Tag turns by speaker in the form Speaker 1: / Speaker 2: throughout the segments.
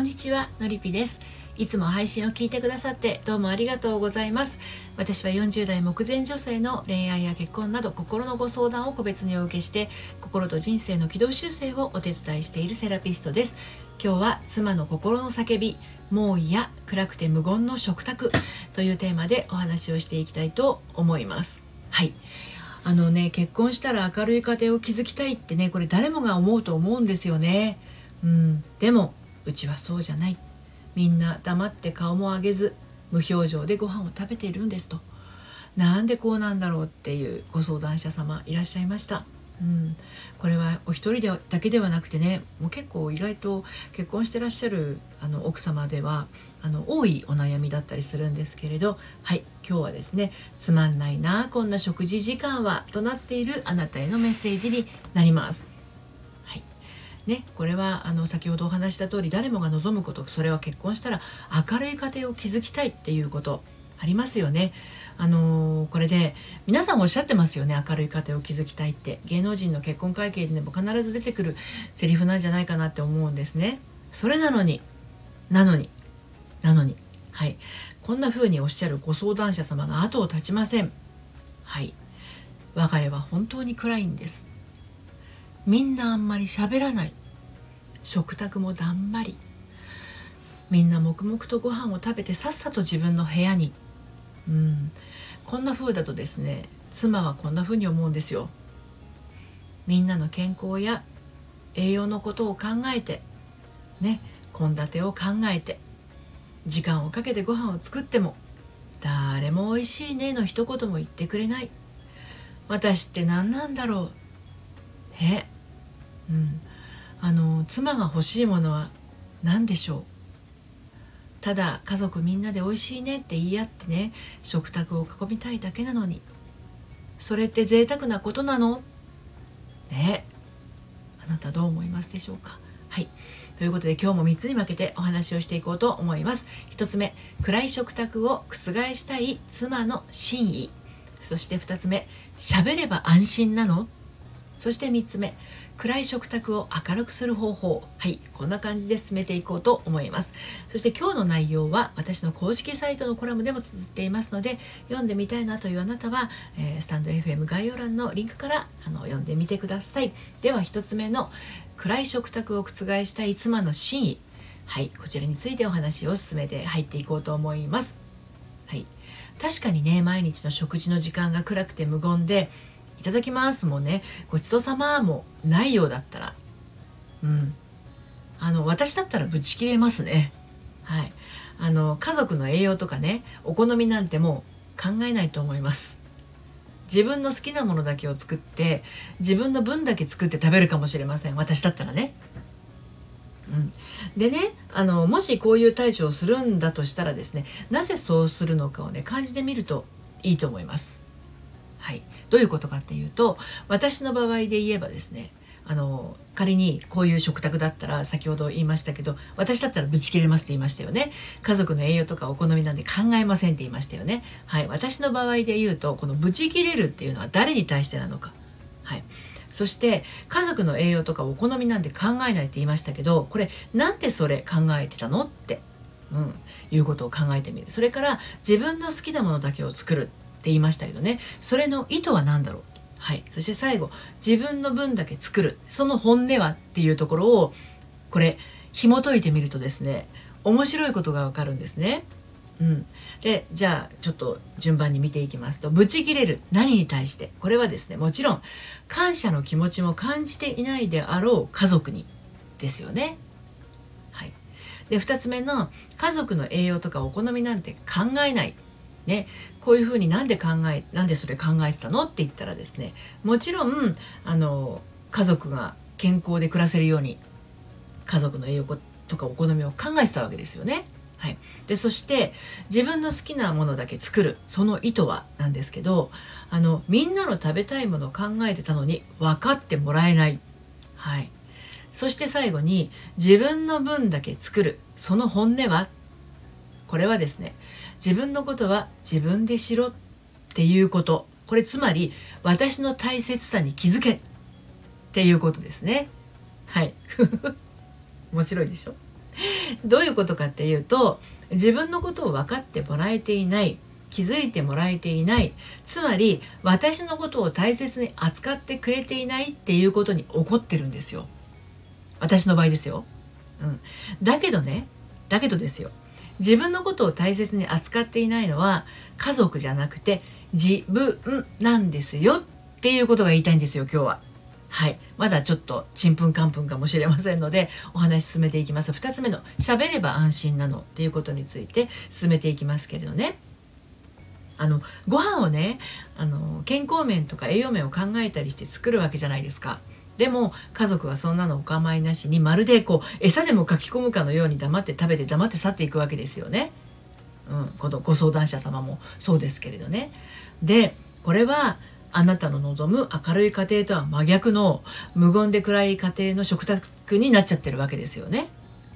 Speaker 1: んにちはのりぴです。いつも配信を聞いてくださってどうもありがとうございます。私は40代目前女性の恋愛や結婚など心のご相談を個別にお受けして心と人生の軌道修正をお手伝いしているセラピストです。今日は妻の心の叫びもう嫌暗くて無言の食卓というテーマでお話をしていきたいと思います。はい。あのね結婚したら明るい家庭を築きたいってねこれ誰もが思うと思うんですよね。うん。でもうちはそうじゃないみんな黙って顔も上げず無表情でご飯を食べているんですとなんでこうなんだろうっていうご相談者様いらっしゃいました。うん、これはお一人でだけではなくてねもう結構意外と結婚してらっしゃるあの奥様ではあの多いお悩みだったりするんですけれどはい今日はですね「つまんないなこんな食事時間は」となっているあなたへのメッセージになります。ね、これはあの先ほどお話した通り誰もが望むことそれは結婚したら明るい家庭を築きたいっていうことありますよね。あのー、これで皆さんおっしゃってますよね明るい家庭を築きたいって芸能人の結婚会見でも必ず出てくるセリフなんじゃないかなって思うんですね。それなのになのになのにはいこんな風におっしゃるご相談者様が後を絶ちません。はい我が家は本当に暗いんです。みんなあんまり喋らない。食卓もだんまり。みんな黙々とご飯を食べてさっさと自分の部屋に。うん。こんな風だとですね妻はこんな風に思うんですよ。みんなの健康や栄養のことを考えてね献立を考えて時間をかけてご飯を作っても誰も美味しいねの一言も言ってくれない。私って何なんだろう。え？うん。あの妻が欲しいものは何でしょう？ただ家族みんなで美味しいねって言い合ってね食卓を囲みたいだけなのに。それって贅沢なことなの？ね。あなたどう思いますでしょうか？はい。ということで今日も3つに分けてお話をしていこうと思います。1つ目暗い食卓を覆したい妻の真意。そして2つ目喋れば安心なの？そして3つ目暗い食卓を明るくする方法。はいこんな感じで進めていこうと思います。そして今日の内容は私の公式サイトのコラムでも綴っていますので読んでみたいなというあなたは、えー、スタンド FM 概要欄のリンクからあの読んでみてください。では1つ目の暗い食卓を覆したい妻の真意。はいこちらについてお話を進めて入っていこうと思います。はい確かにね毎日の食事の時間が暗くて無言でいただきますもね。ごちそうさまもないようだったら。うん。あの私だったらブチ切れますね。はい。あの家族の栄養とかねお好みなんてもう考えないと思います。自分の好きなものだけを作って自分の分だけ作って食べるかもしれません。私だったらね。うん、でねあのもしこういう対処をするんだとしたらですねなぜそうするのかをね感じてみるといいと思います。はい、どういうことかっていうと私の場合で言えばですねあの仮にこういう食卓だったら先ほど言いましたけど私だったらブチ切れますって言いましたよね。家族の栄養とかお好みなんで考えませんって言いましたよね。はい。私の場合で言うとこのブチ切れるっていうのは誰に対してなのか。はい。そして家族の栄養とかお好みなんて考えないって言いましたけどこれなんでそれ考えてたのってうん、いうことを考えてみる。それから自分の好きなものだけを作る。言いましたけどね。それの意図は何だろう？はい。そして最後自分の分だけ作る。その本音はっていうところをこれ紐解いてみるとですね面白いことがわかるんですね。うん、でじゃあちょっと順番に見ていきますとブチギレる。何に対して？これはですねもちろん感謝の気持ちも感じていないであろう家族に。ですよね。はい、で2つ目の家族の栄養とかお好みなんて考えない。ね、こういうふうになんで考えなんでそれ考えてたのって言ったらですねもちろんあの家族が健康で暮らせるように家族の栄養とかお好みを考えてたわけですよね。はい、でそして自分の好きなものだけ作るその意図はなんですけどあのみんなの食べたいものを考えてたのに分かってもらえない、はい、そして最後に自分の分だけ作るその本音は？これはですね自分のことは自分でしろっていうこと。これつまり私の大切さに気づけっていうことですね。はい。面白いでしょ？どういうことかっていうと自分のことを分かってもらえていない気づいてもらえていないつまり私のことを大切に扱ってくれていないっていうことに怒ってるんですよ。私の場合ですよ、うん、だけどねだけどですよ。自分のことを大切に扱っていないのは家族じゃなくて自分なんですよっていうことが言いたいんですよ今日は。はい。まだちょっとちんぷんかんぷんかもしれませんので、お話進めていきます。2つ目の喋れば安心なのっていうことについて進めていきますけれどね。あの、ご飯をね、あの、健康面とか栄養面を考えたりして作るわけじゃないですか。でも家族はそんなのお構いなしにまるでこう餌でもかき込むかのように黙って食べて黙って去っていくわけですよね。うん、このご相談者様もそうですけれどね。でこれはあなたの望む明るい家庭とは真逆の無言で暗い家庭の食卓になっちゃってるわけですよね。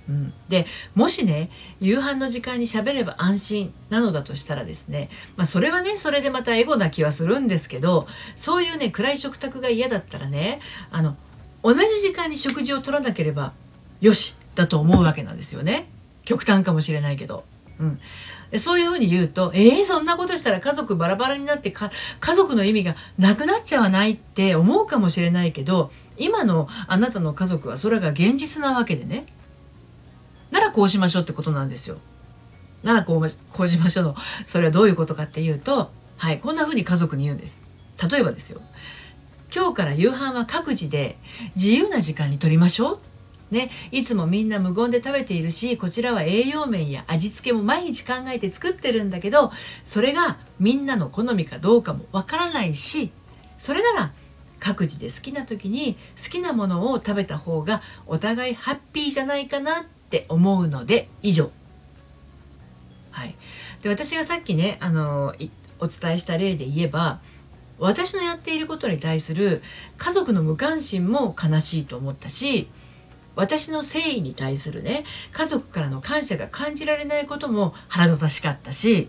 Speaker 1: うん、でもしね夕飯の時間に喋れば安心なのだとしたらですね、まあ、それはねそれでまたエゴな気はするんですけどそういうね暗い食卓が嫌だったらねあの同じ時間に食事を取らなければよしだと思うわけなんですよね。極端かもしれないけど。うん。そういうふうに言うと、えー、そんなことしたら家族バラバラになってか家族の意味がなくなっちゃわないって思うかもしれないけど今のあなたの家族はそれが現実なわけでね。ならこうしましょうってことなんですよ。ならこうこうしましょうのそれはどういうことかっていうとはいこんな風に家族に言うんです。例えばですよ今日から夕飯は各自で自由な時間にとりましょう。ね、いつもみんな無言で食べているしこちらは栄養面や味付けも毎日考えて作ってるんだけどそれがみんなの好みかどうかもわからないしそれなら各自で好きな時に好きなものを食べた方がお互いハッピーじゃないかなっって思うので以上。はい、で私がさっきねあのお伝えした例で言えば私のやっていることに対する家族の無関心も悲しいと思ったし私の誠意に対するね家族からの感謝が感じられないことも腹立たしかったし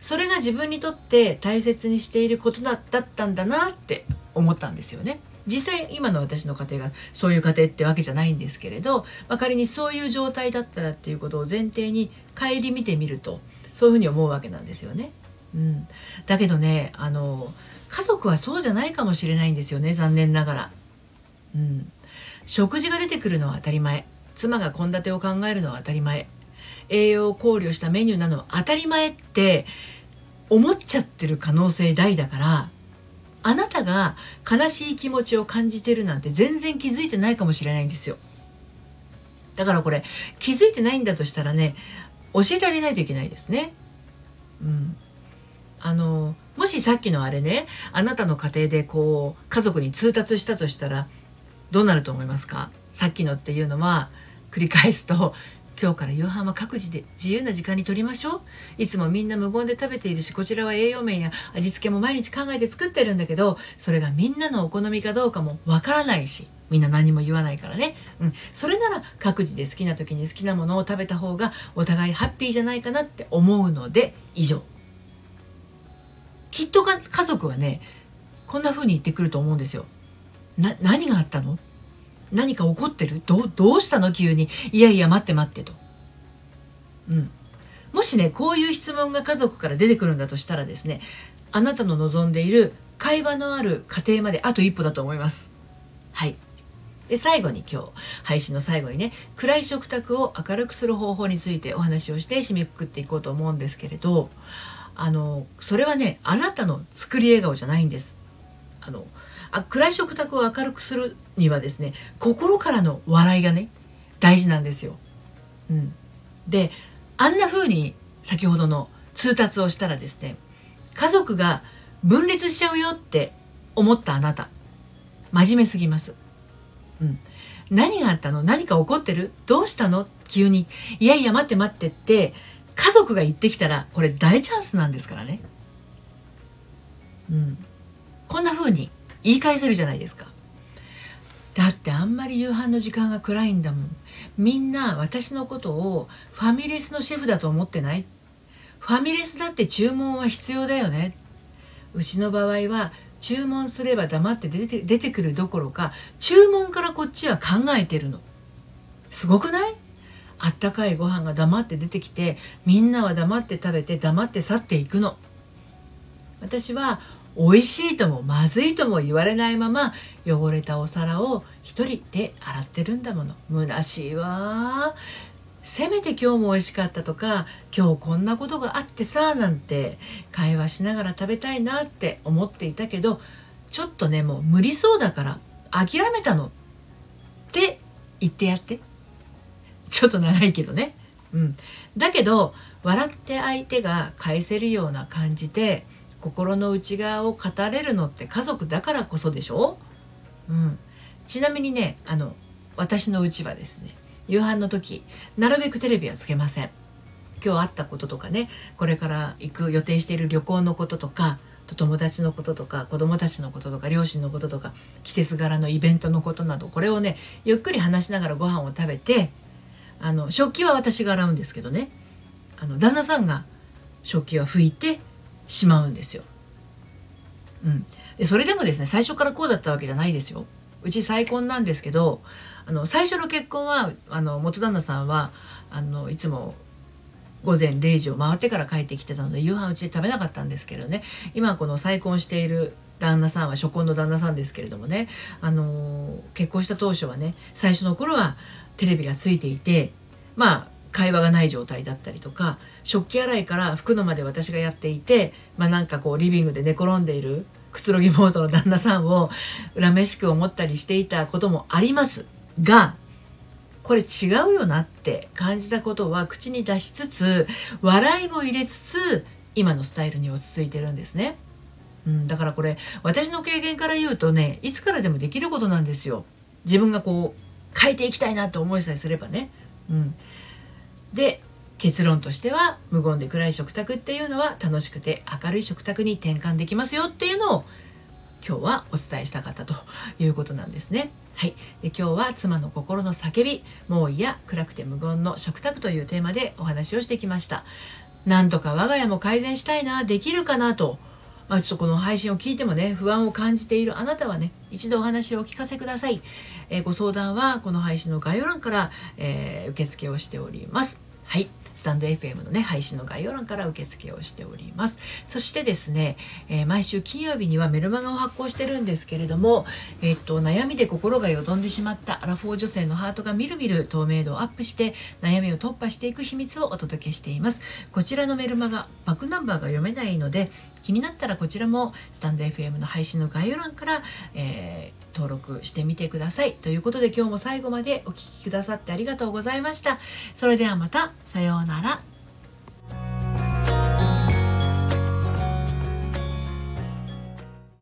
Speaker 1: それが自分にとって大切にしていることだったんだなって思ったんですよね。実際今の私の家庭がそういう家庭ってわけじゃないんですけれど、まあ、仮にそういう状態だったらっていうことを前提に顧みてみるとそういうふうに思うわけなんですよね。うん、だけどねあの家族はそうじゃないかもしれないんですよね残念ながら。うん、食事が出てくるのは当たり前妻が献立を考えるのは当たり前栄養を考慮したメニューなのは当たり前って思っちゃってる可能性大だからあなたが悲しい気持ちを感じてるなんて全然気づいてないかもしれないんですよ。だからこれ気づいてないんだとしたらね教えてあげないといけないですね。うん。あのもしさっきのあれねあなたの家庭でこう家族に通達したとしたらどうなると思いますか？さっきのっていうのは繰り返すと今日から夕飯は各自で自由な時間にとりましょう。いつもみんな無言で食べているしこちらは栄養面や味付けも毎日考えて作ってるんだけどそれがみんなのお好みかどうかもわからないしみんな何も言わないからね、うん、それなら各自で好きな時に好きなものを食べた方がお互いハッピーじゃないかなって思うので以上。きっと家族はねこんな風に言ってくると思うんですよ。な何があったの？何か起こってる？どどうしたの？急にいやいや待って待ってと。うん。もしね、こういう質問が家族から出てくるんだとしたらですね、あなたの望んでいる会話のある家庭まであと一歩だと思います。はい。で、最後に今日、配信の最後にね、暗い食卓を明るくする方法についてお話をして締めくくっていこうと思うんですけれど、あの、それはね、あなたの作り笑顔じゃないんです。あの、あ暗い食卓を明るくするにはですね心からの笑いがね大事なんですよ。うん、であんな風に先ほどの通達をしたらですね家族が分裂しちゃうよって思ったあなた真面目すぎます。うん、何があったの？何か起こってる？どうしたの？急に。いやいや待って待ってって家族が言ってきたらこれ大チャンスなんですからね。うん、こんな風に言い返せるじゃないですか。だってあんまり夕飯の時間が暗いんだもん。みんな私のことをファミレスのシェフだと思ってない？ファミレスだって注文は必要だよね？うちの場合は注文すれば黙って出て出てくるどころか注文からこっちは考えてるの。すごくない？あったかいご飯が黙って出てきてみんなは黙って食べて黙って去っていくの。私は美味しいともまずいとも言われないまま汚れたお皿を一人で洗ってるんだもの。虚しいわ。せめて今日も美味しかったとか今日こんなことがあってさなんて会話しながら食べたいなって思っていたけどちょっとねもう無理そうだから諦めたの。って言ってやって。ちょっと長いけどね。うん。だけど笑って相手が返せるような感じで心の内側を語れるのって家族だからこそでしょ、うん、ちなみにねあの私のうちはですね夕飯の時なるべくテレビはつけません。今日あったこととかねこれから行く予定している旅行のこととか友達のこととか子供たちのこととか両親のこととか季節柄のイベントのことなどこれをねゆっくり話しながらご飯を食べてあの食器は私が洗うんですけどね。あの旦那さんが食器は拭いてしまうんですよ。うん、でそれでもですね最初からこうだったわけじゃないですよ。うち再婚なんですけどあの最初の結婚はあの元旦那さんはあのいつも午前0時を回ってから帰ってきてたので夕飯うちで食べなかったんですけどね今この再婚している旦那さんは初婚の旦那さんですけれどもね、あの結婚した当初はね最初の頃はテレビがついていてまあ会話がない状態だったりとか食器洗いから拭くのまで私がやっていて、まあ、なんかこうリビングで寝転んでいるくつろぎモードの旦那さんを恨めしく思ったりしていたこともありますがこれ違うよなって感じたことは口に出しつつ笑いも入れつつ今のスタイルに落ち着いてるんですね。うん、だからこれ私の経験から言うとねいつからでもできることなんですよ。自分がこう変えていきたいなって思いさえすればね。うん、で結論としては無言で暗い食卓っていうのは楽しくて明るい食卓に転換できますよっていうのを今日はお伝えしたかったということなんですね。はい、で今日は妻の心の叫び「もう嫌暗くて無言の食卓」というテーマでお話をしてきました。なんとか我が家も改善したいなできるかなとまあ、ちょっとこの配信を聞いてもね不安を感じているあなたはね一度お話をお聞かせください、えー、ご相談はこの配信の概要欄から、えー、受付をしております。はい。スタンド FM のね配信の概要欄から受付をしております。そしてですね、えー、毎週金曜日にはメルマガを発行してるんですけれども、えっと悩みで心がよどんでしまったアラフォー女性のハートがみるみる透明度をアップして悩みを突破していく秘密をお届けしています。こちらのメルマガバックナンバーが読めないので気になったらこちらもスタンド FM の配信の概要欄から、えー、登録してみてください。ということで今日も最後までお聴きくださってありがとうございました。それではまた、さようなら。